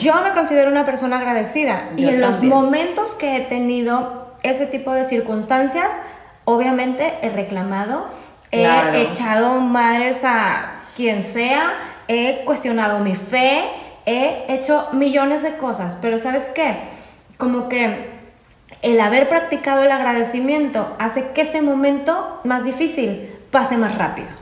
Yo me considero una persona agradecida y en los momentos que he tenido ese tipo de circunstancias, obviamente he reclamado, he echado madres a quien sea, he cuestionado mi fe, he hecho millones de cosas, pero ¿sabes qué? Como que el haber practicado el agradecimiento hace que ese momento más difícil pase más rápido.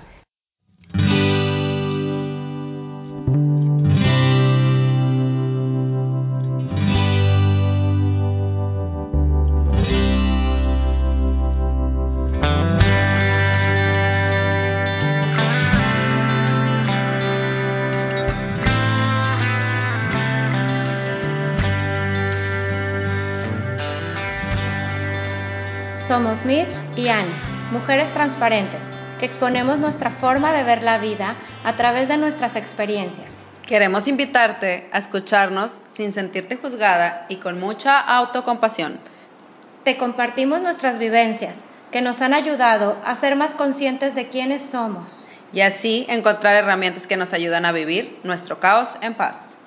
Somos Mitch y Annie, mujeres transparentes, que exponemos nuestra forma de ver la vida a través de nuestras experiencias. Queremos invitarte a escucharnos sin sentirte juzgada y con mucha autocompasión. Te compartimos nuestras vivencias, que nos han ayudado a ser más conscientes de quiénes somos. Y así encontrar herramientas que nos ayudan a vivir nuestro caos en paz.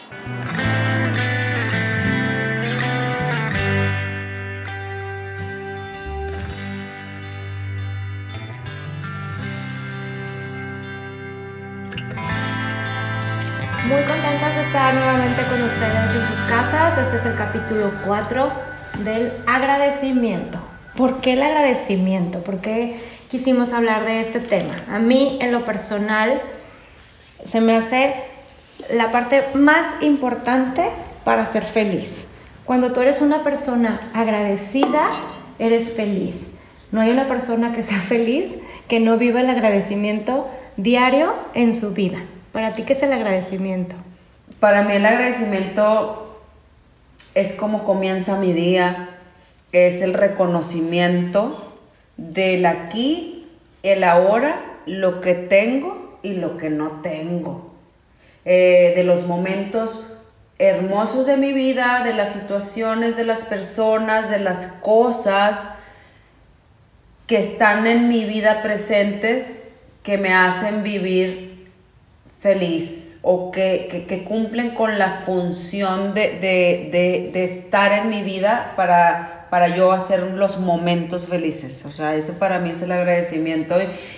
Muy contentas de estar nuevamente con ustedes en sus casas. Este es el capítulo 4 del agradecimiento. ¿Por qué el agradecimiento? ¿Por qué quisimos hablar de este tema? A mí, en lo personal, se me hace la parte más importante para ser feliz. Cuando tú eres una persona agradecida, eres feliz. No hay una persona que sea feliz que no viva el agradecimiento diario en su vida. Para ti, ¿qué es el agradecimiento? Para mí el agradecimiento es como comienza mi día, es el reconocimiento del aquí, el ahora, lo que tengo y lo que no tengo, eh, de los momentos hermosos de mi vida, de las situaciones, de las personas, de las cosas que están en mi vida presentes que me hacen vivir feliz o que, cumplen con la función de, estar en mi vida para, para yo hacer los momentos felices. O sea, eso para mí es el agradecimiento.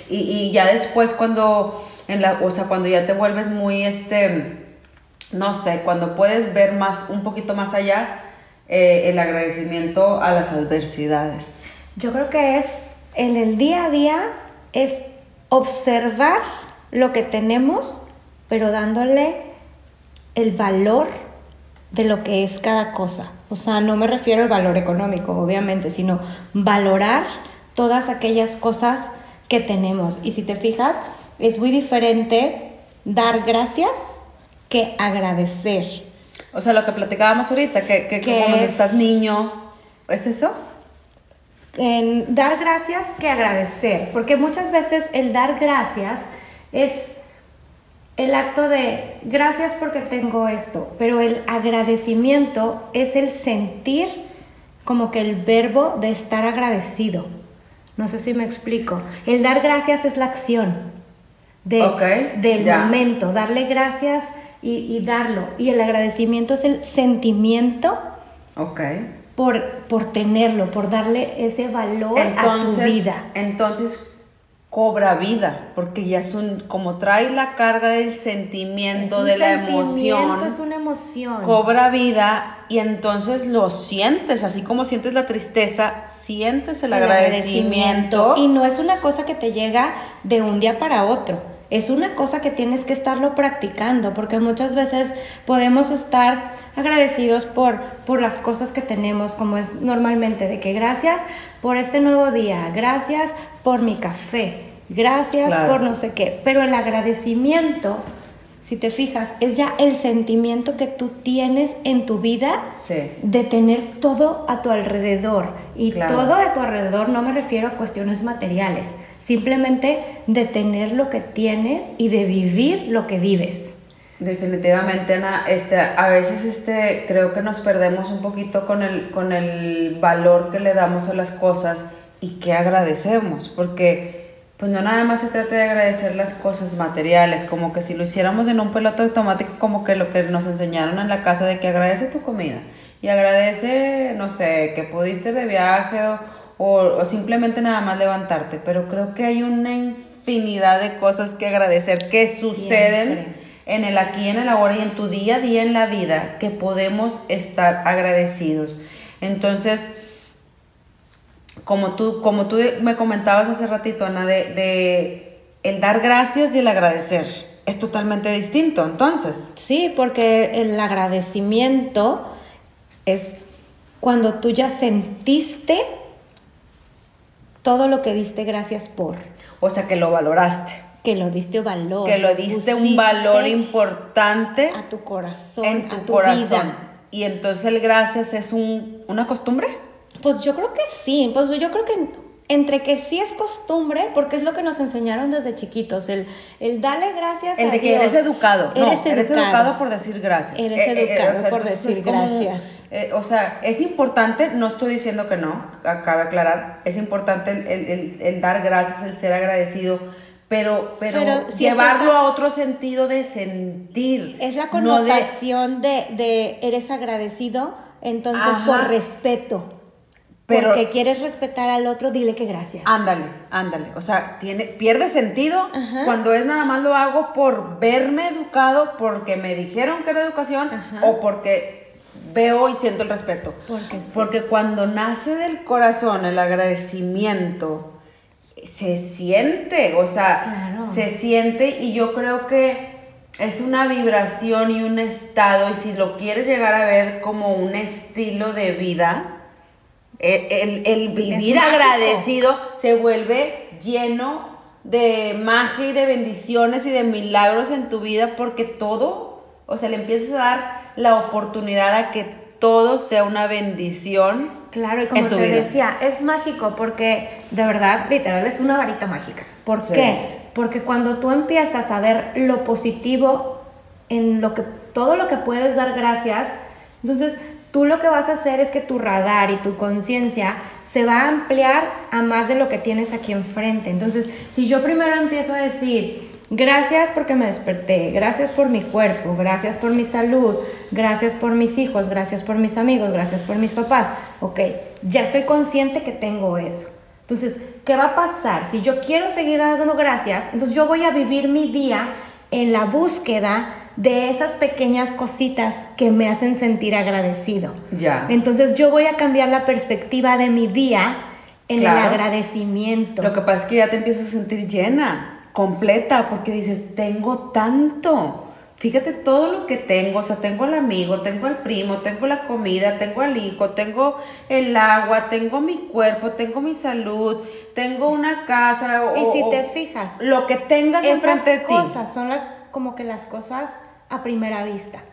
Y, ya después cuando, en la, o sea, cuando ya te vuelves muy, este, no sé, cuando puedes ver más, un poquito más allá, eh, el agradecimiento a las adversidades. Yo creo que es en el día a día, es observar lo que tenemos pero dándole el valor de lo que es cada cosa. O sea, no me refiero al valor económico, obviamente, sino valorar todas aquellas cosas que tenemos. Y si te fijas, es muy diferente dar gracias que agradecer. O sea, lo que platicábamos ahorita, que, que, cuando estás niño, ¿es eso? En dar gracias que agradecer, porque muchas veces el dar gracias es el acto de gracias porque tengo esto, pero el agradecimiento es el sentir como que el verbo de estar agradecido. No sé si me explico. El dar gracias es la acción de, del momento, darle gracias y, darlo. Y el agradecimiento es el sentimiento por, por tenerlo, por darle ese valor a tu vida. Entonces, cobra vida, porque ya es un, como trae la carga del sentimiento, de la emoción, es una emoción. Cobra vida y entonces lo sientes, así como sientes la tristeza, sientes el, agradecimiento. Y no es una cosa que te llega de un día para otro. Es una cosa que tienes que estarlo practicando, porque muchas veces podemos estar agradecidos por, por las cosas que tenemos, como es normalmente, de que gracias por este nuevo día, gracias por mi café, gracias por no sé qué. Pero el agradecimiento, si te fijas, es ya el sentimiento que tú tienes en tu vida de tener todo a tu alrededor. Y todo a tu alrededor no me refiero a cuestiones materiales, simplemente de tener lo que tienes y de vivir lo que vives. Definitivamente, Ana, este, a veces este, creo que nos perdemos un poquito con el, con el valor que le damos a las cosas y que agradecemos, porque pues no nada más se trata de agradecer las cosas materiales, como que si lo hiciéramos en un peloto automático, como que lo que nos enseñaron en la casa de que agradece tu comida y agradece, no sé, que pudiste de viaje o, o simplemente nada más levantarte, pero creo que hay una infinidad de cosas que agradecer que suceden en el aquí, en el ahora y en tu día a día en la vida que podemos estar agradecidos. Entonces, como tú, como tú me comentabas hace ratito, Ana, de, el dar gracias y el agradecer. Es totalmente distinto, entonces. Sí, porque el agradecimiento es cuando tú ya sentiste todo lo que diste gracias por. O sea, que lo valoraste. Que lo diste valor. Que lo diste un valor importante. A tu corazón. En tu, corazón. Y entonces el gracias es un, una costumbre. Pues yo creo que sí, pues yo creo que entre que sí es costumbre, porque es lo que nos enseñaron desde chiquitos, el, el darle gracias el a de que eres educado. Eres, eres educado. por decir gracias. Eres eh, eh, educado por decir gracias. Eh, o sea, es importante, no estoy diciendo que no, acaba de aclarar, es importante el, el, dar gracias, el ser agradecido, pero, pero, llevarlo a otro sentido de sentir. Es la connotación de... de, eres agradecido, entonces por respeto. Pero, porque quieres respetar al otro, dile que gracias. Ándale, ándale. O sea, tiene, pierde sentido cuando es nada más lo hago por verme educado, porque me dijeron que era educación o porque veo y siento el respeto. Porque cuando nace del corazón el agradecimiento, se siente, o sea, se siente y yo creo que es una vibración y un estado y si lo quieres llegar a ver como un estilo de vida, el, vivir agradecido se vuelve lleno de magia y de bendiciones y de milagros en tu vida porque todo, o sea, le empiezas a dar la oportunidad a que todo sea una bendición. Claro, y como te decía, es mágico porque de verdad, literal, es una varita mágica. ¿Por qué? Porque cuando tú empiezas a ver lo positivo en lo que todo lo que puedes dar gracias, entonces tú lo que vas a hacer es que tu radar y tu conciencia se va a ampliar a más de lo que tienes aquí enfrente. Entonces, si yo primero empiezo a decir, gracias porque me desperté, gracias por mi cuerpo, gracias por mi salud, gracias por mis hijos, gracias por mis amigos, gracias por mis papás, ok, ya estoy consciente que tengo eso. Entonces, ¿qué va a pasar? Si yo quiero seguir dando gracias, entonces yo voy a vivir mi día en la búsqueda de esas pequeñas cositas que me hacen sentir agradecido. Ya. Entonces yo voy a cambiar la perspectiva de mi día en el agradecimiento. Lo que pasa es que ya te empiezas a sentir llena, completa, porque dices, tengo tanto. Fíjate todo lo que tengo, o sea, tengo al amigo, tengo al primo, tengo la comida, tengo al hijo, tengo el agua, tengo mi cuerpo, tengo mi salud, tengo una casa. y si te fijas, lo que tengas enfrente de ti. cosas son las como que las cosas a primera vista.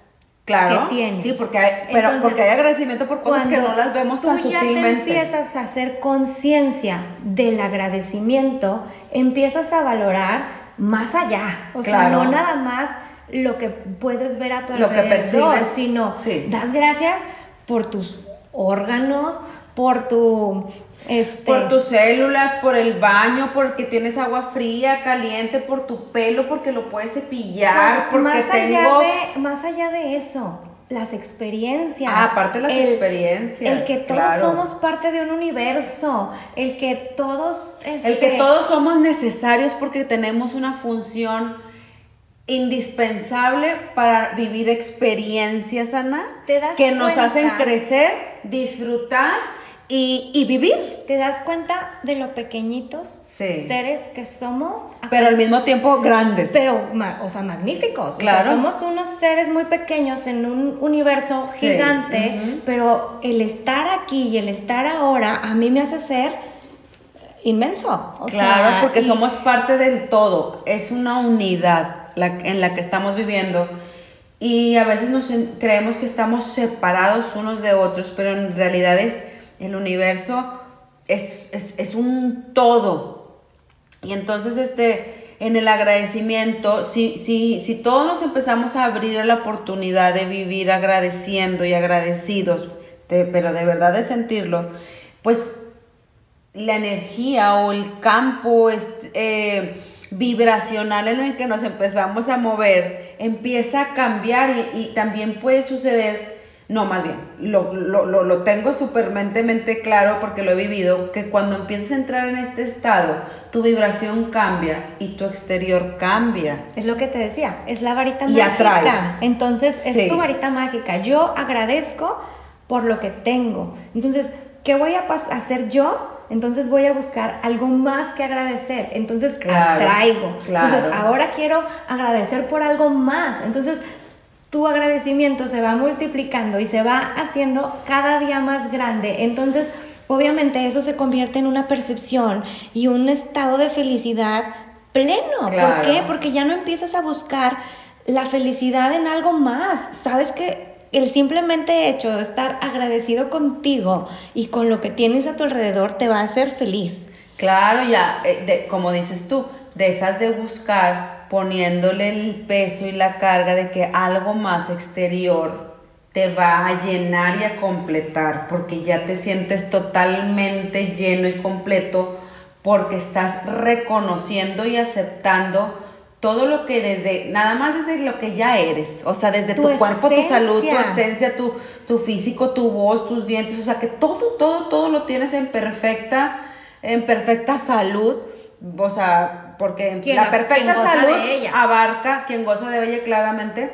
Claro. Que tienes. Sí, porque hay, pero porque hay agradecimiento por cosas que no las vemos tan sutilmente. Cuando empiezas a hacer conciencia del agradecimiento, empiezas a valorar más allá. O sea, no nada más lo que puedes ver a tu lo alrededor, que percibes, sino das gracias por tus órganos, por tu este... Por tus células, por el baño, porque tienes agua fría, caliente, por tu pelo, porque lo puedes cepillar, pues, porque más allá de Más allá de eso, las experiencias. Ah, aparte de las experiencias. El que todos somos parte de un universo, el que todos... El que este, todos somos necesarios porque tenemos una función indispensable para vivir experiencias, Ana, que nos hacen crecer, disfrutar y, vivir. ¿Te das cuenta de lo pequeñitos seres que somos? Pero al mismo tiempo grandes. Pero, o sea, magníficos. Claro. somos unos seres muy pequeños en un universo gigante, pero el estar aquí y el estar ahora a mí me hace ser inmenso. claro, porque somos parte del todo. Es una unidad en la que estamos viviendo. Y a veces nos creemos que estamos separados unos de otros, pero en realidad es el universo es, es, un todo. Y entonces, este, en el agradecimiento, si, si, si todos nos empezamos a abrir a la oportunidad de vivir agradeciendo y agradecidos, pero de verdad de sentirlo, pues la energía o el campo eh, vibracional en el que nos empezamos a mover empieza a cambiar y, también puede suceder, no, más bien, lo, lo, lo, tengo supermentemente claro porque lo he vivido, que cuando empiezas a entrar en este estado, tu vibración cambia y tu exterior cambia. Es lo que te decía, es la varita mágica. Entonces, es tu varita mágica. Yo agradezco por lo que tengo. Entonces, ¿qué voy a hacer yo? entonces voy a buscar algo más que agradecer. Entonces atraigo. Entonces ahora quiero agradecer por algo más. Entonces tu agradecimiento se va multiplicando y se va haciendo cada día más grande. Entonces, obviamente eso se convierte en una percepción y un estado de felicidad pleno. ¿Por qué? Porque ya no empiezas a buscar la felicidad en algo más. Sabes que el simplemente hecho de estar agradecido contigo y con lo que tienes a tu alrededor te va a hacer feliz. Claro, ya, eh, como dices tú, dejas de buscar poniéndole el peso y la carga de que algo más exterior te va a llenar y a completar, porque ya te sientes totalmente lleno y completo, porque estás reconociendo y aceptando todo lo que desde, nada más desde lo que ya eres, o sea, desde tu, cuerpo, tu salud, tu esencia, tu, tu físico, tu voz, tus dientes, o sea, que todo, todo, todo lo tienes en perfecta, en perfecta salud, o sea, porque la perfecta salud abarca quien goza de ella claramente,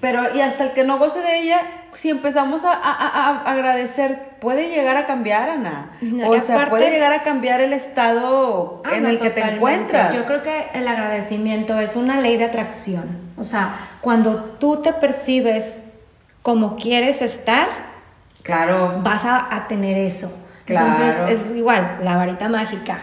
pero y hasta el que no goce de ella, si empezamos a, agradecer, puede llegar a cambiar, Ana. o sea, puede llegar a cambiar el estado ah, en el que te encuentras. Yo creo que el agradecimiento es una ley de atracción. O sea, cuando tú te percibes como quieres estar, claro. vas a, tener eso. Entonces, es igual, la varita mágica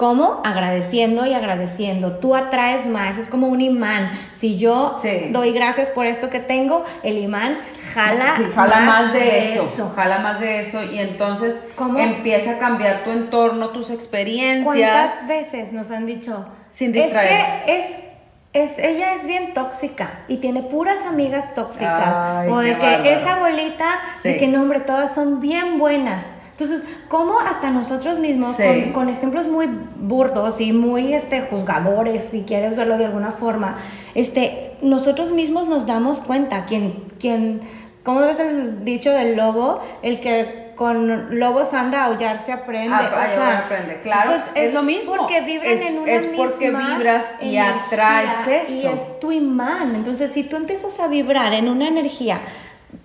¿Cómo? Agradeciendo y agradeciendo. Tú atraes más, es como un imán. Si yo doy gracias por esto que tengo, el imán jala, jala más, de, eso, Jala más de eso y entonces empieza a cambiar tu entorno, tus experiencias. ¿Cuántas veces nos han dicho? Sin distraer. Es que es es, ella es bien tóxica y tiene puras amigas tóxicas. o de que esa abuelita, de que no, hombre, todas son bien buenas. Entonces, ¿cómo hasta nosotros mismos, con, ejemplos muy burdos y muy este, juzgadores, si quieres verlo de alguna forma, este, nosotros mismos nos damos cuenta, quien, quien, ¿cómo ves el dicho del lobo? El que con lobos anda a aullar se aprende. Ah, o sea, aprende, claro. Pues es, lo mismo. Porque vibran en una Es porque vibras y atraes eso. Y es tu imán. Entonces, si tú empiezas a vibrar en una energía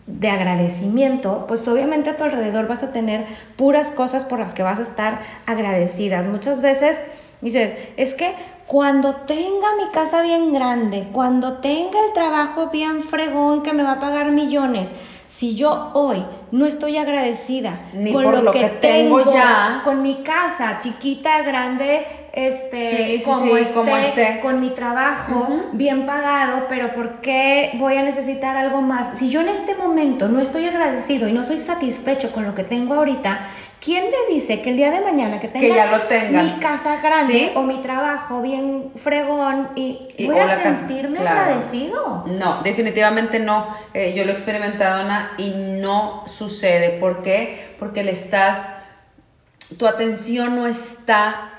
de agradecimiento, pues obviamente a tu alrededor vas a tener puras cosas por las que vas a estar agradecidas. Muchas veces dices, es que cuando tenga mi casa bien grande, cuando tenga el trabajo bien fregón que me va a pagar millones, si yo hoy no estoy agradecida Ni con por lo, que, tengo, ya, con mi casa chiquita, grande, este, como, este, con mi trabajo bien pagado, pero ¿por qué voy a necesitar algo más? Si yo en este momento no estoy agradecido y no soy satisfecho con lo que tengo ahorita, ¿Quién me dice que el día de mañana que tenga mi casa grande o mi trabajo bien fregón y, voy a sentirme agradecido? No, definitivamente no. Eh, yo lo he experimentado, Ana, y no sucede. ¿Por qué? Porque le estás, tu atención no está.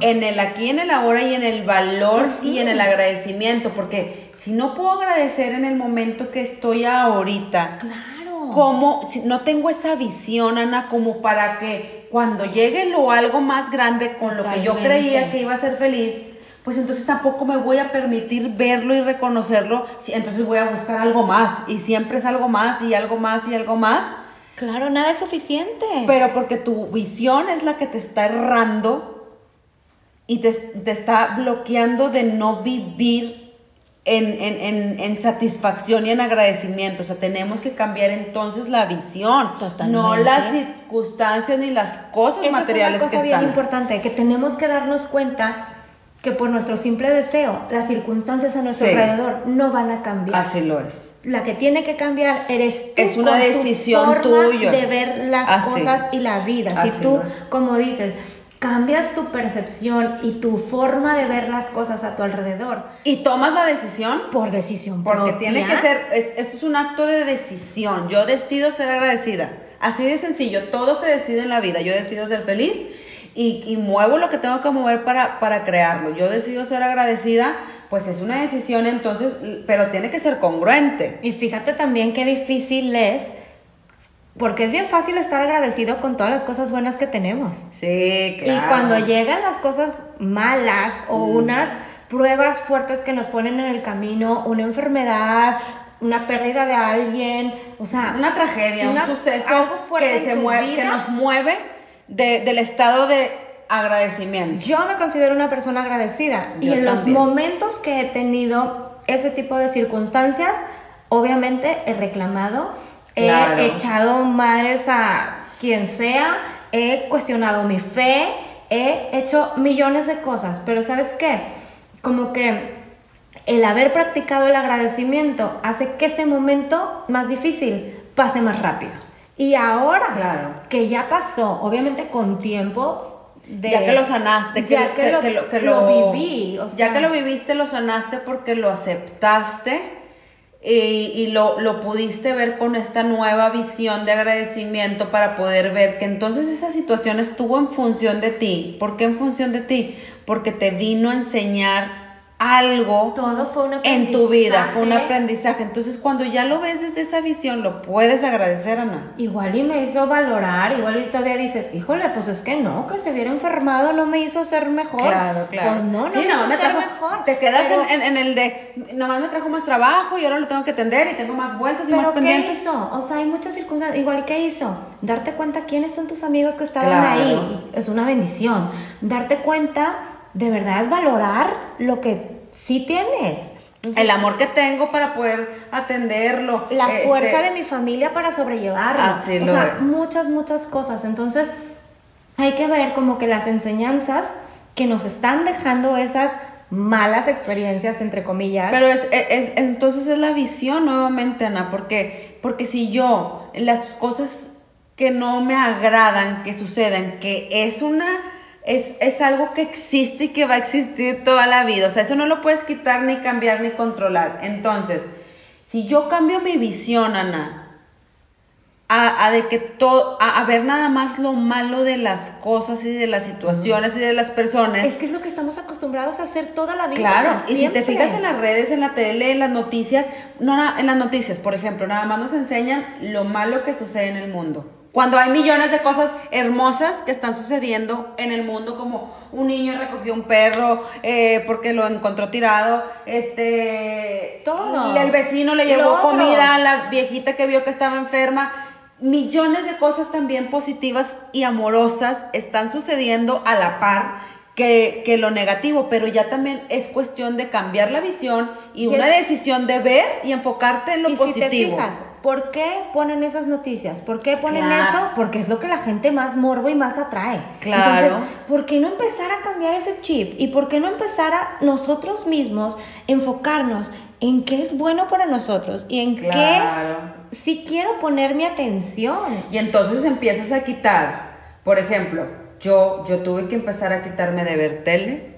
En el aquí, en el ahora y en el valor y en el agradecimiento. Porque si no puedo agradecer en el momento que estoy ahorita, claro como si no tengo esa visión, Ana, como para que cuando llegue lo algo más grande con lo que yo creía que iba a ser feliz, pues entonces tampoco me voy a permitir verlo y reconocerlo, entonces voy a buscar algo más y siempre es algo más y algo más y algo más. Claro, nada es suficiente. Pero porque tu visión es la que te está errando y te, te está bloqueando de no vivir en, satisfacción y en agradecimiento. O sea, tenemos que cambiar entonces la visión, no las circunstancias ni las cosas materiales es una cosa bien importante, que tenemos que darnos cuenta que por nuestro simple deseo, las circunstancias a nuestro alrededor no van a cambiar. Así lo es. La que tiene que cambiar eres tú. Es una decisión tuya. De ver las cosas y la vida. si tú, como dices, cambias tu percepción y tu forma de ver las cosas a tu alrededor. Y tomas la decisión por decisión porque tiene que ser, esto es un acto de decisión. Yo decido ser agradecida. Así de sencillo, todo se decide en la vida. Yo decido ser feliz y, muevo lo que tengo que mover para, para crearlo. Yo decido ser agradecida pues es una decisión entonces, pero tiene que ser congruente. Y fíjate también qué difícil es porque es bien fácil estar agradecido con todas las cosas buenas que tenemos. Sí, claro. Y cuando llegan las cosas malas o mm. unas pruebas fuertes que nos ponen en el camino, una enfermedad, una pérdida de alguien, o sea, una tragedia, un suceso que, se mueve, que nos mueve del estado de agradecimiento. Yo me considero una persona agradecida y en los momentos que he tenido ese tipo de circunstancias, obviamente he reclamado He echado madres a quien sea, he cuestionado mi fe, he hecho millones de cosas, pero ¿sabes qué? Como que el haber practicado el agradecimiento hace que ese momento más difícil pase más rápido. Y ahora que ya pasó, obviamente con tiempo, ya que lo sanaste, ya que, lo, viví, ya que lo viviste, lo sanaste porque lo aceptaste y, lo, lo, pudiste ver con esta nueva visión de agradecimiento para poder ver que entonces esa situación estuvo en función de ti. ¿Por qué en función de ti? Porque te vino a enseñar algo Todo fue un en tu vida, fue un aprendizaje. Entonces, cuando ya lo ves desde esa visión, lo puedes agradecer, Ana. Igual y me hizo valorar, igual y todavía dices, híjole, pues es que no, que se hubiera enfermado no me hizo ser mejor. Claro, claro. Pues no, no me hizo ser mejor. Te quedas en, el de, nomás me trajo más trabajo y ahora lo tengo que atender y tengo más vueltas y más pendientes. ¿qué hizo? O sea, hay muchas circunstancias. Igual, ¿y qué hizo? Darte cuenta quiénes son tus amigos que estaban ahí. Es una bendición. Darte cuenta de verdad valorar lo que sí tienes. El amor que tengo para poder atenderlo. La este, fuerza de mi familia para sobrellevarlo. Así o sea, muchas, muchas cosas. Entonces, hay que ver como que las enseñanzas que nos están dejando esas malas experiencias, entre comillas. Pero es, es, entonces es la visión nuevamente, Ana, porque, porque si yo las cosas que no me agradan que suceden, que es una es, algo que existe y que va a existir toda la vida. O sea, eso no lo puedes quitar, ni cambiar, ni controlar. Entonces, si yo cambio mi visión, Ana, a, de que todo, a, ver nada más lo malo de las cosas y de las situaciones y de las personas. Es que es lo que estamos acostumbrados a hacer toda la vida. Claro, y si te fijas en las redes, en la tele, en las noticias, no, en las noticias, por ejemplo, nada más nos enseñan lo malo que sucede en el mundo. Cuando hay millones de cosas hermosas que están sucediendo en el mundo, como un niño recogió un perro eh, porque lo encontró tirado, este, todo, y el vecino le llevó comida a la viejita que vio que estaba enferma. Millones de cosas también positivas y amorosas están sucediendo a la par que, que, lo negativo, pero ya también es cuestión de cambiar la visión y, una decisión de ver y enfocarte en lo positivo. ¿Por qué ponen esas noticias? ¿Por qué ponen eso? Porque es lo que la gente más morbo y más atrae. Claro. Entonces, ¿por qué no empezar a cambiar ese chip? ¿Y por qué no empezar a nosotros mismos enfocarnos en qué es bueno para nosotros y en qué si quiero poner mi atención? Y entonces empiezas a quitar, por ejemplo, yo, yo tuve que empezar a quitarme de ver tele,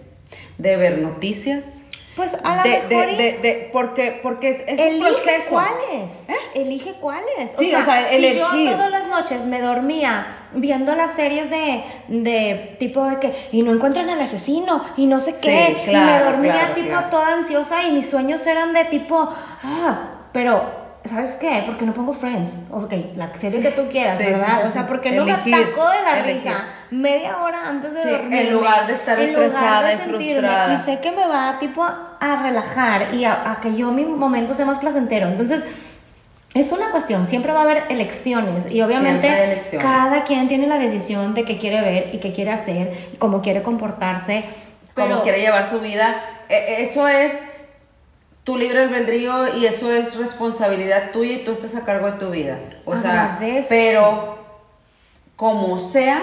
de ver noticias, pues a la mejor de, porque, porque es, es elige un proceso. cuáles. ¿Eh? Elige cuáles. Sí, o sea, si yo todas las noches me dormía viendo las series de, de tipo de que y no encuentran al asesino y no sé qué y me dormía tipo toda ansiosa y mis sueños eran de tipo ah, pero ¿sabes qué? Porque no pongo Friends. Ok, la serie que tú quieras, ¿verdad? o sea, porque no me atacó de la risa media hora antes de dormir. En lugar de estar estresada y frustrada. Y sé que me va, tipo, a relajar y a, que yo mi momento sea más placentero. Entonces, es una cuestión, siempre va a haber elecciones y obviamente cada quien tiene la decisión de qué quiere ver y qué quiere hacer y cómo quiere comportarse. Cómo quiere llevar su vida. E, e, eso es tu libre albedrío y eso es responsabilidad tuya y tú estás a cargo de tu vida. O sea, pero como sea,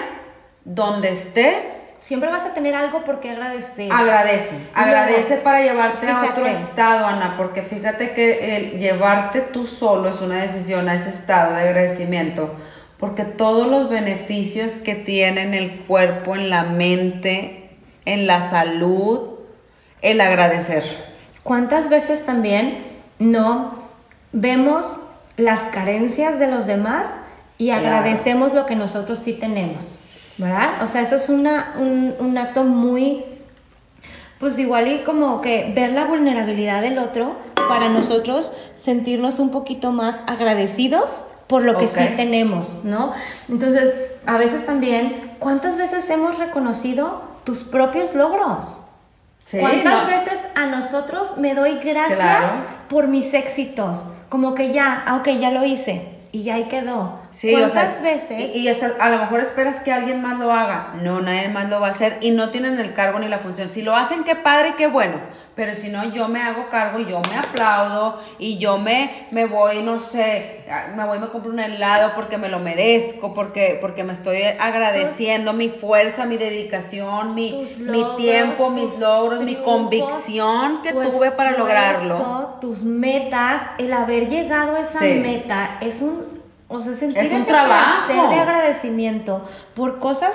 donde estés, siempre vas a tener algo por qué agradecer. Agradece, agradece para llevarte a otro estado, Ana, porque fíjate que el llevarte tú solo es una decisión a ese estado de agradecimiento porque todos los beneficios que tiene en el cuerpo, en la mente, en la salud, el agradecer. ¿Cuántas veces también no vemos las carencias de los demás y Claro. agradecemos lo que nosotros sí tenemos? ¿Verdad? O sea, eso es una, un, un acto muy, pues igual y como que ver la vulnerabilidad del otro para nosotros sentirnos un poquito más agradecidos por lo que sí tenemos, ¿no? Entonces, a veces también, ¿cuántas veces hemos reconocido tus propios logros? Sí, ¿Cuántas no. veces a nosotros me doy gracias Claro. por mis éxitos? Como que ya, ah, ok, ya lo hice y ya ahí quedó. Sí, o sea, ¿Cuántas veces? Y, y hasta a lo mejor esperas que alguien más lo haga. No, nadie más lo va a hacer y no tienen el cargo ni la función. Si lo hacen, qué padre, qué bueno. Pero si no, yo me hago cargo y yo me aplaudo y yo me, me voy, no sé, me voy y me compro un helado porque me lo merezco, porque, porque me estoy agradeciendo mi fuerza, mi dedicación, mi, mi tiempo, mis logros, mi convicción que tu tuve para lograrlo. Tus metas, el haber llegado a esa Sí. meta es un, o sea, sentir Es un ese trabajo. placer de agradecimiento por cosas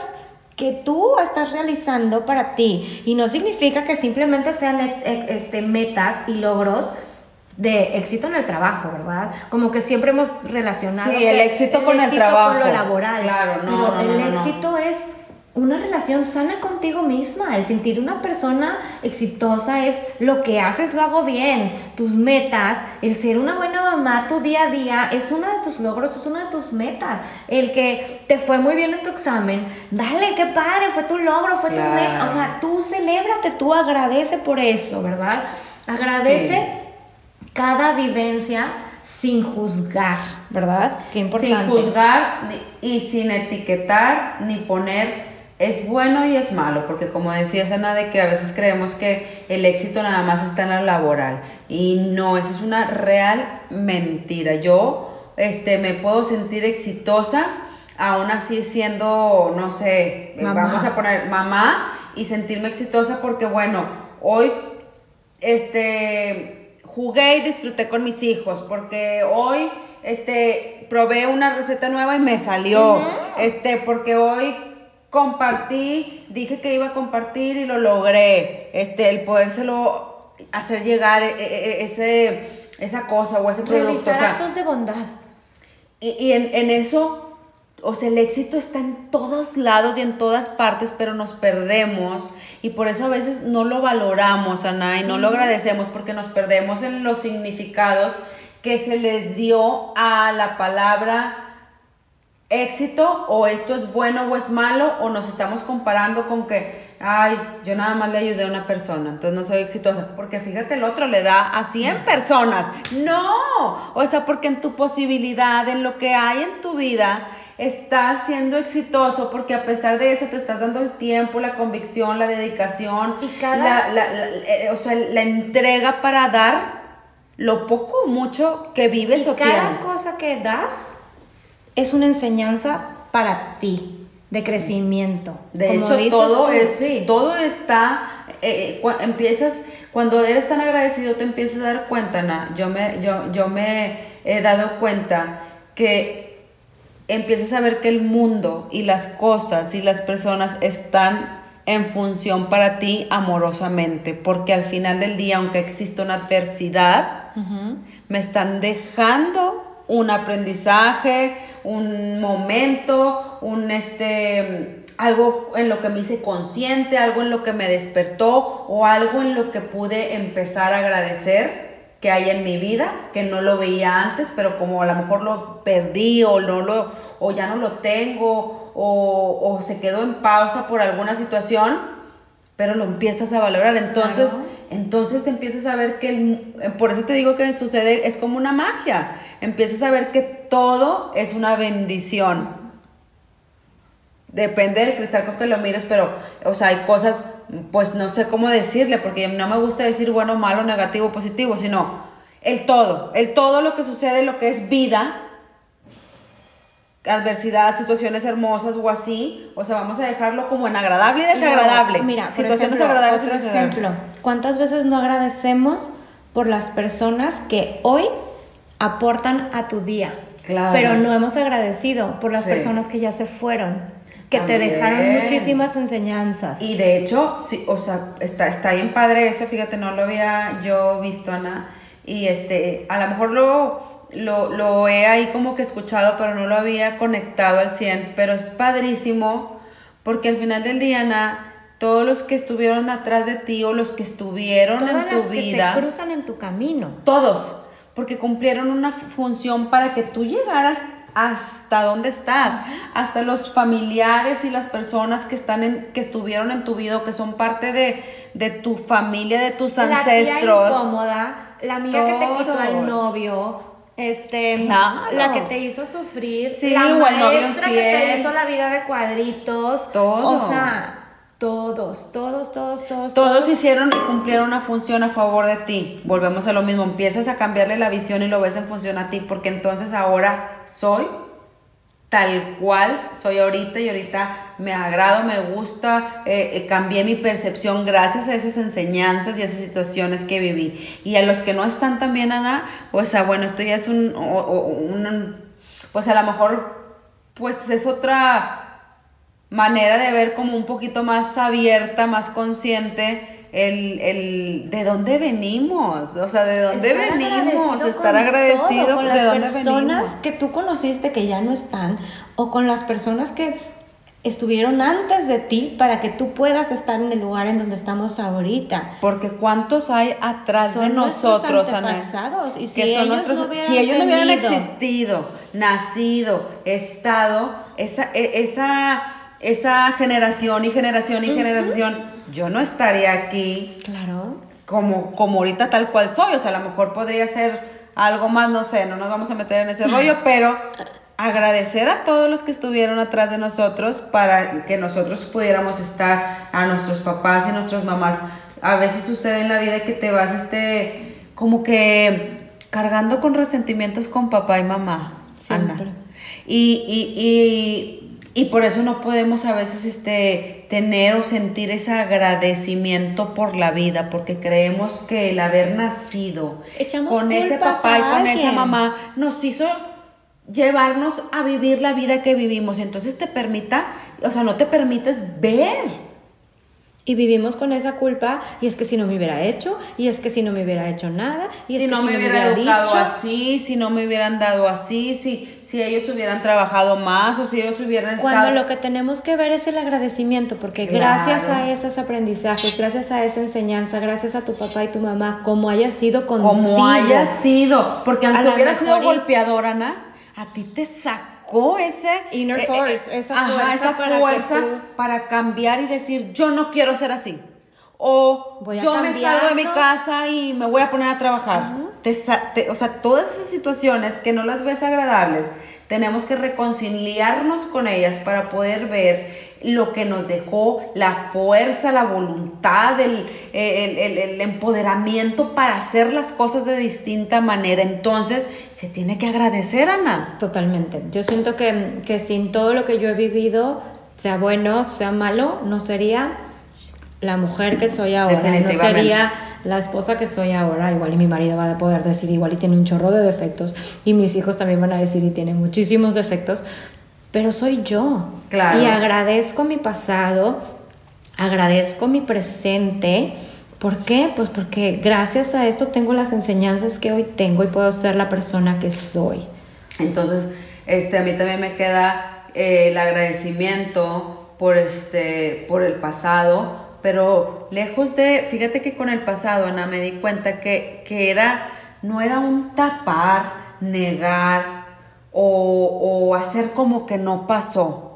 que tú estás realizando para ti y no significa que simplemente sean eh, eh, este, metas y logros de éxito en el trabajo, ¿verdad? Como que siempre hemos relacionado Sí, el éxito con el éxito trabajo. con lo laboral, Claro, no, pero no, no, el éxito es una relación sana contigo misma, el sentir una persona exitosa es lo que haces, lo hago bien, tus metas, el ser una buena mamá tu día a día es uno de tus logros, es una de tus metas, el que te fue muy bien en tu examen, dale, qué padre, fue tu logro, fue tu meta, o sea, tú celébrate, tú agradece por eso, ¿verdad? Agradece cada vivencia sin juzgar, ¿verdad? Qué importante. Sin juzgar y sin etiquetar ni poner es bueno y es malo, porque como decías Ana, de que a veces creemos que el éxito nada más está en lo laboral y no, eso es una real mentira. Yo este, me puedo sentir exitosa aún así siendo, no sé, eh, Mamá. vamos a poner mamá y sentirme exitosa porque bueno, hoy este jugué y disfruté con mis hijos porque hoy este probé una receta nueva y me salió este porque hoy compartí dije que iba a compartir y lo logré. Este el podérselo hacer llegar e- e- e- ese esa cosa o ese producto Realizar o sea, actos de bondad. y, y en, en eso, o sea, el éxito está en todos lados y en todas partes, pero nos perdemos. Y por eso a veces no lo valoramos, Ana, y no lo agradecemos porque nos perdemos en los significados que se les dio a la palabra éxito o esto es bueno o es malo o nos estamos comparando con que, ay, yo nada más le ayudé a una persona, entonces no soy exitosa, porque fíjate el otro le da a 100 personas, no, o sea, porque en tu posibilidad, en lo que hay en tu vida, estás siendo exitoso porque a pesar de eso te estás dando el tiempo, la convicción, la dedicación, Y cada- la, la- la- eh, o sea, la entrega para dar lo poco o mucho que vives Y o cada tienes. cosa que das es una enseñanza para ti, de crecimiento. De Como hecho, dices todo es, sí. todo está, eh, cua- empiezas, cuando eres tan agradecido te empiezas a dar cuenta, Ana, yo me, yo, yo me he dado cuenta que empiezas a ver que el mundo y las cosas y las personas están en función para ti amorosamente, porque al final del día, aunque exista una adversidad, me están dejando un aprendizaje, un momento, un este algo en lo que me hice consciente, algo en lo que me despertó o algo en lo que pude empezar a agradecer que hay en mi vida, que no lo veía antes, pero como a lo mejor lo perdí o no lo o ya no lo tengo o, o se quedó en pausa por alguna situación, pero lo empiezas a valorar. Entonces. Entonces empiezas a ver que, el- eh, por eso te digo que sucede, es como una magia. Empiezas a ver que todo es una bendición. Depende del cristal con que lo mires, pero, o sea, hay cosas, pues no sé cómo decirle, porque no me gusta decir bueno, malo, negativo, positivo, sino el todo, el todo lo que sucede, lo que es vida, adversidad, situaciones hermosas o así, o sea, vamos a dejarlo como en agradable y desagradable. Mira, situaciones ejemplo, agradables otro ejemplo. ¿Cuántas veces no agradecemos por las personas que hoy aportan a tu día? Claro. pero no hemos agradecido por las Sí. personas que ya se fueron, que te dejaron muchísimas enseñanzas. Y de hecho, sí, o sea, está, está bien padre ese, fíjate, no lo había yo visto, Ana. Y este, a lo mejor lo, lo, lo he ahí como que escuchado, pero no lo había conectado al 100. Pero es padrísimo, porque al final del día, Ana, todos los que estuvieron atrás de ti o los que estuvieron Todas en tu las que vida, se cruzan en tu camino. todos, porque cumplieron una función para que tú llegaras hasta donde estás, hasta los familiares y las personas que están en, que estuvieron en tu vida que son parte de, de tu familia, de tus La tía ancestros. incómoda, la amiga que te quitó al novio, este, Claro. la que te hizo sufrir, Sí, la maestra que te hizo la vida de cuadritos, Todo. o sea, todos, todos, todos, todos, Todos hicieron y cumplieron una función a favor de ti. Volvemos a lo mismo, empiezas a cambiarle la visión y lo ves en función a ti, porque entonces ahora soy tal cual soy ahorita y ahorita me agrado, me gusta, eh, eh, cambié mi percepción gracias a esas enseñanzas y a esas situaciones que viví. Y a los que no están también, Ana, o sea, bueno, esto ya es un, o- o- un- pues a lo mejor, pues es otra manera de ver como un poquito más abierta, más consciente el, el de dónde venimos, o sea, de dónde Estar venimos, agradecido estar agradecido todo, con de las dónde personas venimos. que tú conociste que ya no están o con las personas que estuvieron antes de ti para que tú puedas estar en el lugar en donde estamos ahorita. Porque cuántos hay atrás de Son nosotros, Ana? antepasados, y si Que ellos nuestros- no hubieran si ellos no hubieran existido, nacido, estado, esa, e- esa, esa generación y generación y generación, yo no estaría aquí Claro. como, como ahorita tal cual soy. O sea, a lo mejor podría ser algo más, no sé, no nos vamos a meter en ese rollo, pero agradecer a todos los que estuvieron atrás de nosotros para que nosotros pudiéramos estar a nuestros papás y nuestras mamás. A veces sucede en la vida que te vas este como que cargando con resentimientos con papá y mamá. Siempre. Ana. Y, y, y, y por eso no podemos a veces este, tener o sentir ese agradecimiento por la vida, porque creemos que el haber nacido Echamos con ese papá y con esa mamá nos hizo llevarnos a vivir la vida que vivimos. Entonces te permita, o sea, no te permites ver. Y vivimos con esa culpa, y es que si no me hubiera hecho, y es que si no me hubiera hecho nada, y es si que no si me no hubiera educado dicho. así, si no me hubieran dado así, si, si ellos hubieran trabajado más o si ellos hubieran Cuando estado... lo que tenemos que ver es el agradecimiento, porque Claro. gracias a esos aprendizajes, gracias a esa enseñanza, gracias a tu papá y tu mamá, como haya sido contigo. como haya sido, porque aunque hubiera sido golpeadora, Ana, a ti te sacó ese Inner eh, eh, force, esa ajá, fuerza esa para que fuerza tú- para cambiar y decir, yo no quiero ser así. O Voy a yo me salgo de mi casa y me voy a poner a trabajar. Te te- o sea, todas esas situaciones que no las ves agradables, tenemos que reconciliarnos con ellas para poder ver lo que nos dejó, la fuerza, la voluntad, el, el- el- el empoderamiento para hacer las cosas de distinta manera. Entonces, se tiene que agradecer, Ana. Totalmente. Yo siento que, que sin todo lo que yo he vivido, sea bueno, sea malo, no sería la mujer que soy ahora, no sería la esposa que soy ahora, igual y mi marido va a poder decir igual y tiene un chorro de defectos y mis hijos también van a decir y tiene muchísimos defectos, pero soy yo. Claro. Y agradezco mi pasado, agradezco mi presente. ¿Por qué? Pues porque gracias a esto tengo las enseñanzas que hoy tengo y puedo ser la persona que soy. Entonces, este, a mí también me queda eh, el agradecimiento por, este, por el pasado, pero lejos de, fíjate que con el pasado, Ana, me di cuenta que, que era, no era un tapar, negar o, o hacer como que no pasó.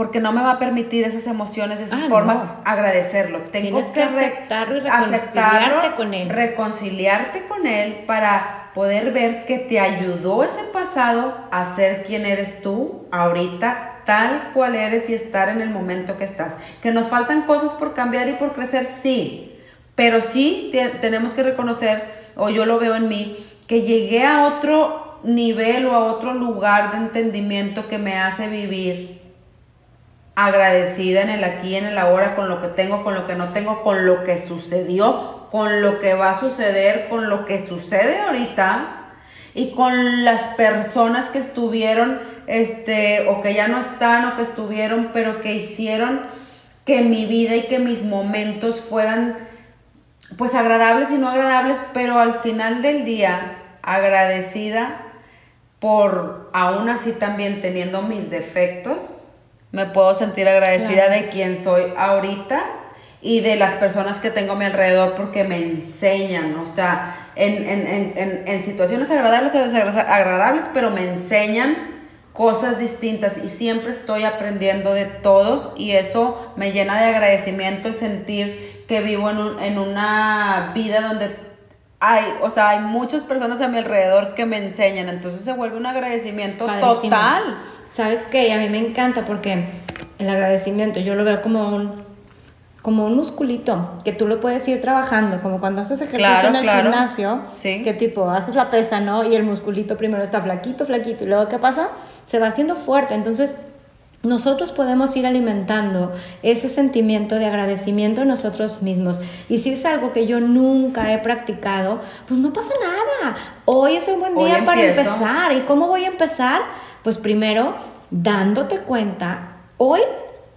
Porque no me va a permitir esas emociones, esas Ah, formas, no. agradecerlo. Tengo Tienes que re- aceptarlo y aceptarlo, reconciliarte con él. reconciliarte con él para poder ver que te ayudó ese pasado a ser quien eres tú ahorita, tal cual eres y estar en el momento que estás. Que nos faltan cosas por cambiar y por crecer, sí, pero sí te- tenemos que reconocer, o yo lo veo en mí, que llegué a otro nivel o a otro lugar de entendimiento que me hace vivir agradecida en el aquí, en el ahora, con lo que tengo, con lo que no tengo, con lo que sucedió, con lo que va a suceder, con lo que sucede ahorita. y con las personas que estuvieron, este, o que ya no están, o que estuvieron, pero que hicieron que mi vida y que mis momentos fueran, pues agradables y no agradables, pero al final del día, agradecida por, aún así también teniendo mis defectos, me puedo sentir agradecida de quien soy ahorita y de las personas que tengo a mi alrededor porque me enseñan, o sea, en, en, en, en situaciones agradables o desagradables, pero me enseñan cosas distintas y siempre estoy aprendiendo de todos y eso me llena de agradecimiento el sentir que vivo en, un, en una vida donde hay, o sea, hay muchas personas a mi alrededor que me enseñan, entonces se vuelve un agradecimiento total. ¿Sabes qué? A mí me encanta porque el agradecimiento yo lo veo como un como un musculito que tú lo puedes ir trabajando, como cuando haces ejercicio en el gimnasio, sí. que tipo haces la pesa, ¿no? Y el musculito primero está flaquito, flaquito, y luego ¿qué pasa? Se va haciendo fuerte. Entonces, nosotros podemos ir alimentando ese sentimiento de agradecimiento a nosotros mismos. Y si es algo que yo nunca he practicado, pues no pasa nada. Hoy es un buen día para empezar. ¿Y cómo voy a empezar? Pues primero, dándote cuenta, hoy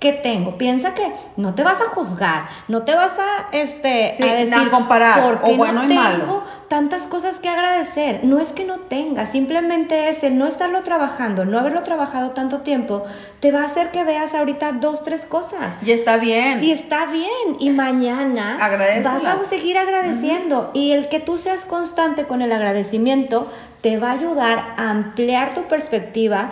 ¿qué tengo? Piensa que no te vas a juzgar, no te vas a, este, a decir, comparar, porque no tengo tantas cosas que agradecer. No es que no tengas, simplemente es el no estarlo trabajando, no haberlo trabajado tanto tiempo, te va a hacer que veas ahorita dos, tres cosas. Y está bien. Y está bien. Y mañana vas a seguir agradeciendo. Y el que tú seas constante con el agradecimiento te va a ayudar a ampliar tu perspectiva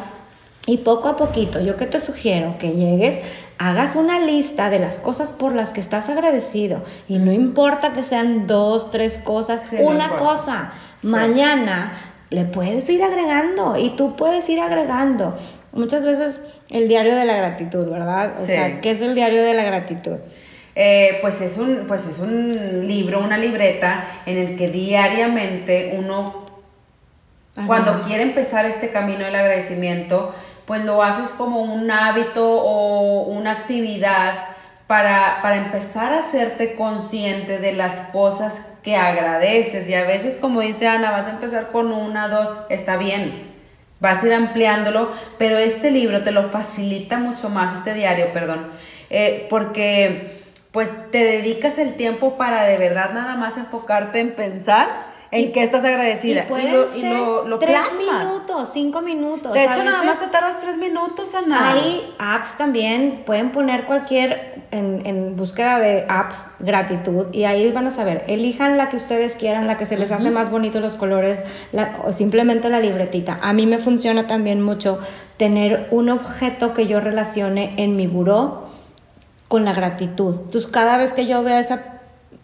y poco a poquito, yo que te sugiero que llegues, hagas una lista de las cosas por las que estás agradecido. Y no importa que sean dos, tres cosas, una cosa. Mañana le puedes ir agregando y tú puedes ir agregando. Muchas veces el diario de la gratitud, ¿verdad? O sea, ¿qué es el diario de la gratitud? Eh, pues, es un, pues es un libro, una libreta en el que diariamente uno, cuando quiere empezar este camino del agradecimiento, pues lo haces como un hábito o una actividad para, para empezar a hacerte consciente de las cosas que agradeces. Y a veces, como dice Ana, vas a empezar con una, dos, está bien. Vas a ir ampliándolo, pero este libro te lo facilita mucho más, este diario, perdón, eh, porque pues te dedicas el tiempo para de verdad nada más enfocarte en pensar en qué estás agradecida. Y, lo, y lo, tres minutos, cinco minutos. De hecho, nada más te tardas tres minutos, Ana. Hay apps también, pueden poner cualquier, en, en, búsqueda de apps, gratitud, y ahí van a saber, elijan la que ustedes quieran, la que se les hace más bonito los colores, o simplemente la libretita. A mí me funciona también mucho tener un objeto que yo relacione en mi buró con la gratitud. Entonces, cada vez que yo veo ese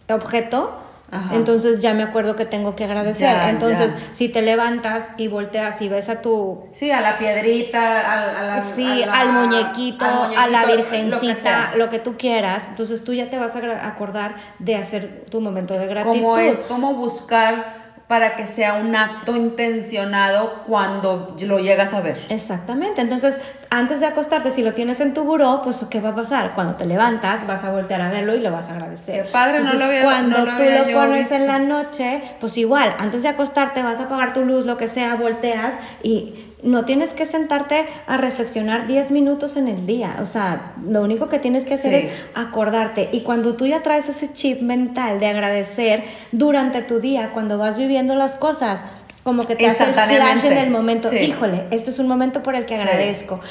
objeto, entonces ya me acuerdo que tengo que agradecer. Entonces, si te levantas y volteas y ves a tu... Sí, a la piedrita, al, sí, al, muñequito, a la virgencita, lo que, tú quieras. Entonces tú ya te vas a acordar de hacer tu momento de gratitud. ¿Cómo es? ¿Cómo buscar para que sea un acto intencionado cuando lo llegas a ver. Exactamente. Entonces, antes de acostarte, si lo tienes en tu buró, pues ¿qué va a pasar? Cuando te levantas, vas a voltear a verlo y lo vas a agradecer. Qué padre, no lo había Cuando tú lo pones en la noche, pues igual, antes de acostarte vas a apagar tu luz, lo que sea, volteas y no tienes que sentarte a reflexionar 10 minutos en el día. O sea, lo único que tienes que hacer es acordarte. Y cuando tú ya traes ese chip mental de agradecer durante tu día, cuando vas viviendo las cosas, como que te hace el flash en el momento. Híjole, este es un momento por el que agradezco.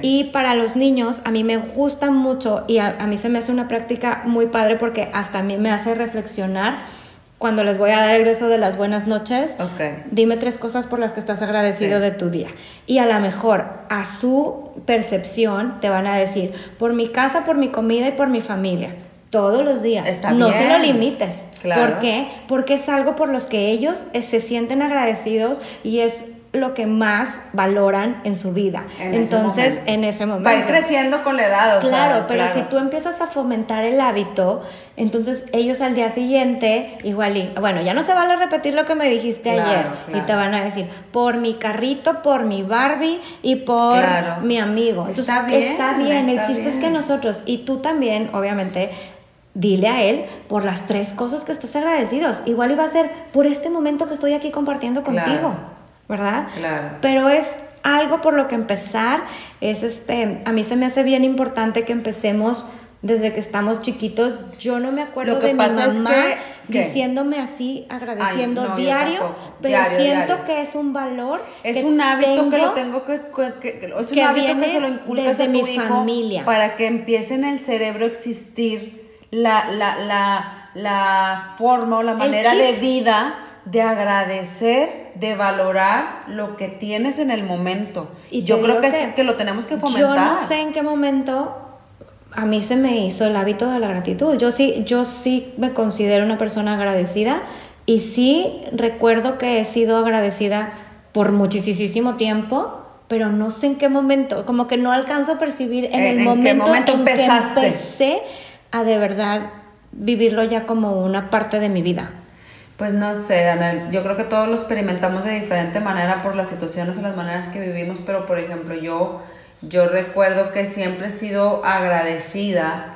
y para los niños, a mí me gusta mucho y a, a mí se me hace una práctica muy padre porque hasta a mí me hace reflexionar cuando les voy a dar el beso de las buenas noches, dime tres cosas por las que estás agradecido de tu día. Y a lo mejor a su percepción te van a decir, por mi casa, por mi comida y por mi familia. Todos los días. no se lo limites. ¿Por qué? Porque es algo por los que ellos se sienten agradecidos y es lo que más valoran en su vida. Entonces, en ese momento. Va creciendo con la edad. O claro, pero si tú empiezas a fomentar el hábito, entonces ellos al día siguiente, igual y, bueno, ya no se vale repetir lo que me dijiste ayer. Y te van a decir, por mi carrito, por mi Barbie y por mi amigo. está bien. Está bien. el chiste es que nosotros, y tú también, obviamente, dile a él por las tres cosas que estás agradecidos. Igual iba a ser por este momento que estoy aquí compartiendo contigo. ¿Verdad? Claro. Pero es algo por lo que empezar, es este, a mí se me hace bien importante que empecemos desde que estamos chiquitos. Yo no me acuerdo de mi es mamá diciéndome así, agradeciendo Ay, no, diario, pero Diario, siento diario. que es un valor. Es que un hábito que lo tengo que, que- es un hábito que se lo inculcas desde a tu mi hijo familia. para que empiece en el cerebro a existir la, la, la, la forma o la manera de vida de agradecer, de valorar lo que tienes en el momento. Y Yo creo que, que que lo tenemos que fomentar. Yo no sé en qué momento a mí se me hizo el hábito de la gratitud. Yo sí, yo sí me considero una persona agradecida y sí recuerdo que he sido agradecida por muchísimo tiempo, pero no sé en qué momento, como que no alcanzo a percibir en ¿En- el en qué momento, momento en que empecé a de verdad vivirlo ya como una parte de mi vida. Pues no sé, Ana, yo creo que todos lo experimentamos de diferente manera por las situaciones o las maneras que vivimos, pero por ejemplo yo, yo recuerdo que siempre he sido agradecida,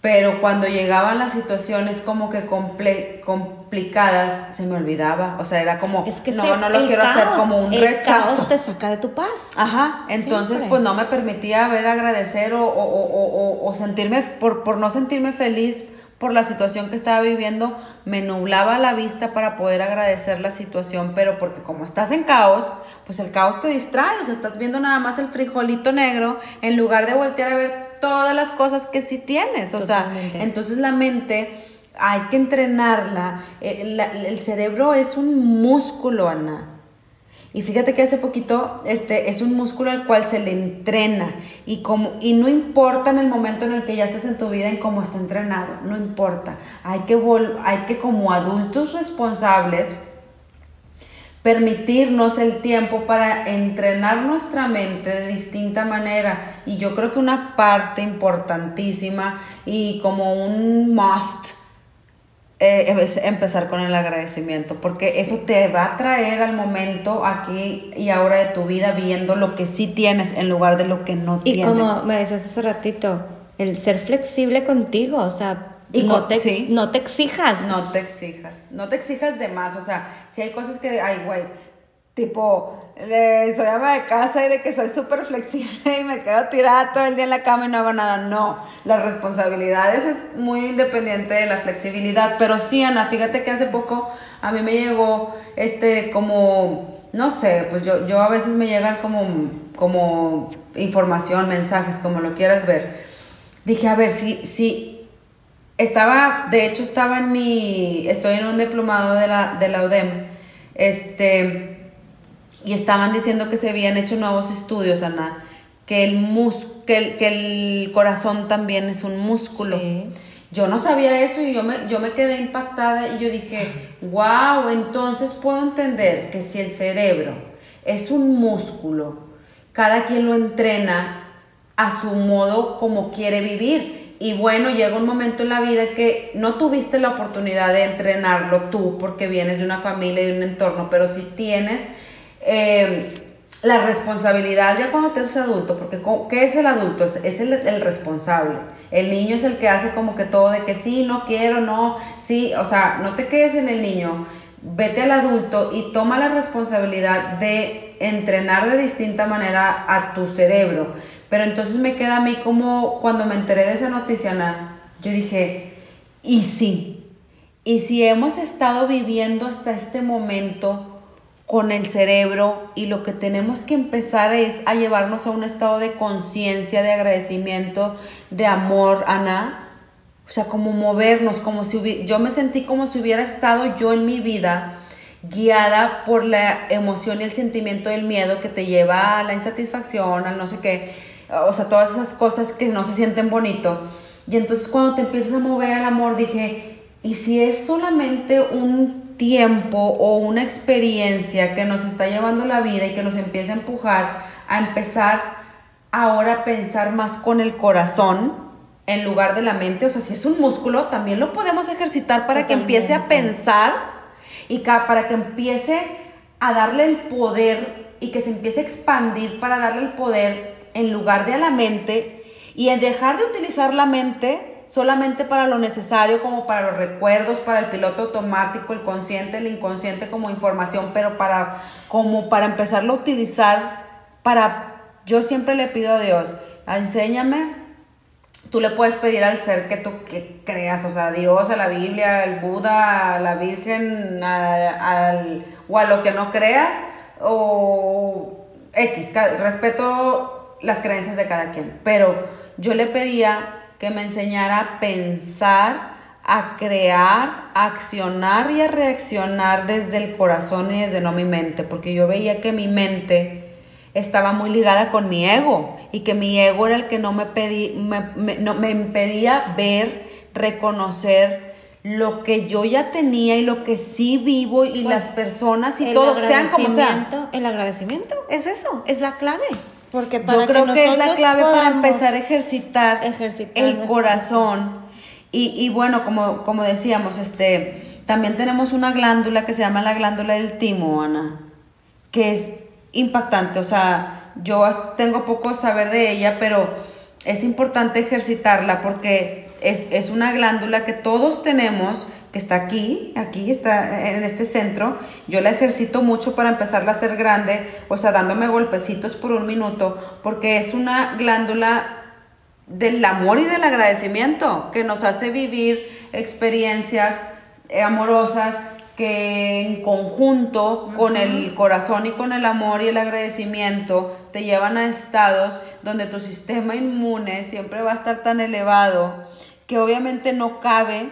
pero cuando llegaban las situaciones como que comple- complicadas, se me olvidaba, o sea, era como, Es que no, se- no lo quiero hacer como un el rechazo. caos te saca de tu paz. Ajá, entonces Siempre. pues no me permitía ver agradecer o, o- o- o- o sentirme, por, por no sentirme feliz por la situación que estaba viviendo, me nublaba la vista para poder agradecer la situación, pero porque como estás en caos, pues el caos te distrae, o sea, estás viendo nada más el frijolito negro en lugar de voltear a ver todas las cosas que sí tienes, o Totalmente. sea, entonces la mente hay que entrenarla, el, la- el cerebro es un músculo, Ana. Y fíjate que hace poquito este es un músculo al cual se le entrena y como y no importa en el momento en el que ya estés en tu vida en cómo está entrenado, no importa. Hay que vol- hay que como adultos responsables permitirnos el tiempo para entrenar nuestra mente de distinta manera y yo creo que una parte importantísima y como un must eh, es empezar con el agradecimiento, porque eso te va a traer al momento aquí y ahora de tu vida viendo lo que sí tienes en lugar de lo que no Y tienes. como me decías hace ratito, el ser flexible contigo, o sea, Y no, te, sí. no te exijas. No te exijas, no te exijas de más, o sea, si hay cosas que, ay, güey, tipo, eh, soy ama de casa y de que soy súper flexible y me quedo tirada todo el día en la cama y no hago nada, no, las responsabilidades es muy independiente de la flexibilidad, pero sí, Ana, fíjate que hace poco a mí me llegó, este, como, no sé, pues yo, yo a veces me llegan como, como información, mensajes, como lo quieras ver, dije, a ver, si, si estaba, de hecho estaba en mi, estoy en un diplomado de la, de la UDEM, este, y estaban diciendo que se habían hecho nuevos estudios, Ana, que el, mus, que el, que el corazón también es un músculo. Sí. Yo no sabía eso y yo me, yo me quedé impactada y yo dije, wow, entonces puedo entender que si el cerebro es un músculo, cada quien lo entrena a su modo como quiere vivir. Y bueno, llega un momento en la vida que no tuviste la oportunidad de entrenarlo tú porque vienes de una familia y de un entorno, pero si tienes eh, la responsabilidad ya cuando te haces adulto, porque ¿qué es el adulto? Es, el responsable. El niño es el que hace como que todo de que sí, no quiero, no, sí, o sea, no te quedes en el niño, vete al adulto y toma la responsabilidad de entrenar de distinta manera a tu cerebro. Pero entonces me queda a mí como cuando me enteré de esa noticia, Ana, yo dije, ¿y sí? ¿Y si hemos estado viviendo hasta este momento con el cerebro y lo que tenemos que empezar es a llevarnos a un estado de conciencia, de agradecimiento, de amor, Ana? O sea, como movernos, como si hubi- yo me sentí como si hubiera estado yo en mi vida guiada por la emoción y el sentimiento del miedo que te lleva a la insatisfacción, al no sé qué, o sea, todas esas cosas que no se sienten bonito. Y entonces cuando te empiezas a mover al amor, dije, ¿y si es solamente un tiempo o una experiencia que nos está llevando la vida y que nos empieza a empujar a empezar ahora a pensar más con el corazón en lugar de la mente? O sea, si es un músculo, también lo podemos ejercitar para que empiece a pensar y para que empiece a darle el poder y que se empiece a expandir para darle el poder en lugar de a la mente y en dejar de utilizar la mente solamente para lo necesario, como para los recuerdos, para el piloto automático, el consciente, el inconsciente como información, pero para como para empezarlo a utilizar para yo siempre le pido a Dios, enséñame tú le puedes pedir al ser que tú que creas, o sea, a Dios, a la Biblia, al Buda, a la Virgen, al, o a lo que no creas, o X, respeto las creencias de cada quien, pero yo le pedía que me enseñara a pensar, a crear, a accionar y a reaccionar desde el corazón y desde no mi mente, porque yo veía que mi mente estaba muy ligada con mi ego y que mi ego era el que no me, pedí, me, no, me impedía ver, reconocer lo que yo ya tenía y lo que sí vivo y las pues, personas y todo sean como sean. El agradecimiento es eso, es la clave. Porque para yo creo que, es la clave para empezar a ejercitar, el corazón. Y, y, bueno, como, como decíamos, este, también tenemos una glándula que se llama la glándula del timo, Ana, que es impactante. O sea, yo tengo poco saber de ella, pero es importante ejercitarla porque es, es, una glándula que todos tenemos, que está aquí, aquí está en este centro. Yo la ejercito mucho para empezarla a hacer grande, o sea, dándome golpecitos por un minuto, porque es una glándula del amor y del agradecimiento que nos hace vivir experiencias amorosas que en conjunto con el corazón y con el amor y el agradecimiento te llevan a estados donde tu sistema inmune siempre va a estar tan elevado que obviamente no cabe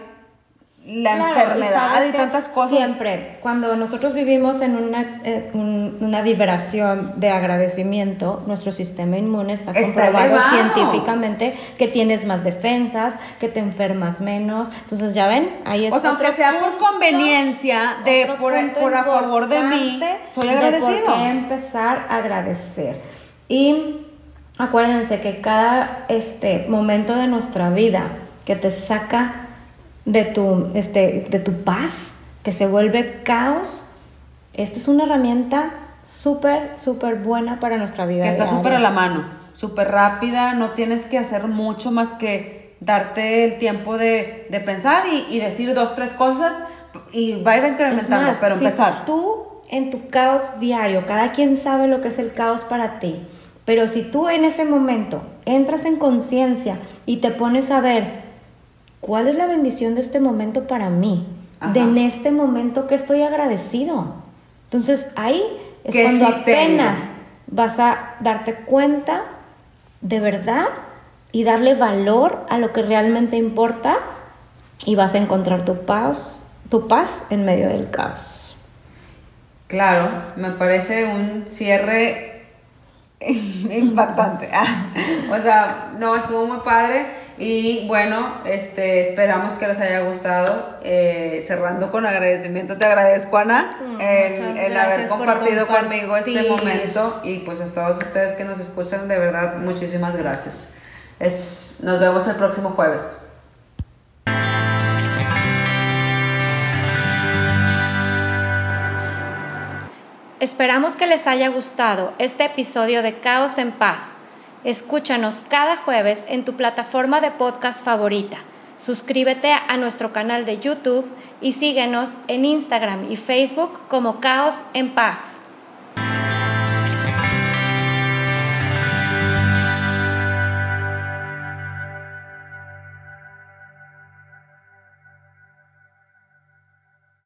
la enfermedad y, tantas cosas. Siempre, cuando nosotros vivimos en una, eh, una vibración de agradecimiento, nuestro sistema inmune está, comprobado científicamente que tienes más defensas, que te enfermas menos. Entonces, ya ven, ahí está. O sea, aunque sea por conveniencia, de por, por a favor de mí, soy agradecido. De por qué empezar a agradecer. Y acuérdense que cada este momento de nuestra vida que te saca de tu, este, de tu paz, que se vuelve caos, esta es una herramienta súper, súper buena para nuestra vida. Que está súper a la mano, súper rápida, no tienes que hacer mucho más que darte el tiempo de, pensar y, decir dos, tres cosas y va a ir incrementando, pero empezar. tú en tu caos diario, cada quien sabe lo que es el caos para ti, pero si tú en ese momento entras en conciencia y te pones a ver ¿Cuál es la bendición de este momento para mí? De en este momento que estoy agradecido. Entonces ahí es cuando apenas vas a darte cuenta de verdad y darle valor a lo que realmente importa y vas a encontrar tu paz, tu paz en medio del caos. Claro, me parece un cierre impactante. o sea, no, estuvo muy padre. Y bueno, este, esperamos que les haya gustado. Eh, cerrando con agradecimiento, te agradezco, Ana, mm, el, haber compartido conmigo este momento. Y pues a todos ustedes que nos escuchan, de verdad, muchísimas gracias. Es, nos vemos el próximo jueves. Esperamos que les haya gustado este episodio de Caos en Paz. Escúchanos cada jueves en tu plataforma de podcast favorita. Suscríbete a nuestro canal de YouTube y síguenos en Instagram y Facebook como Caos en Paz.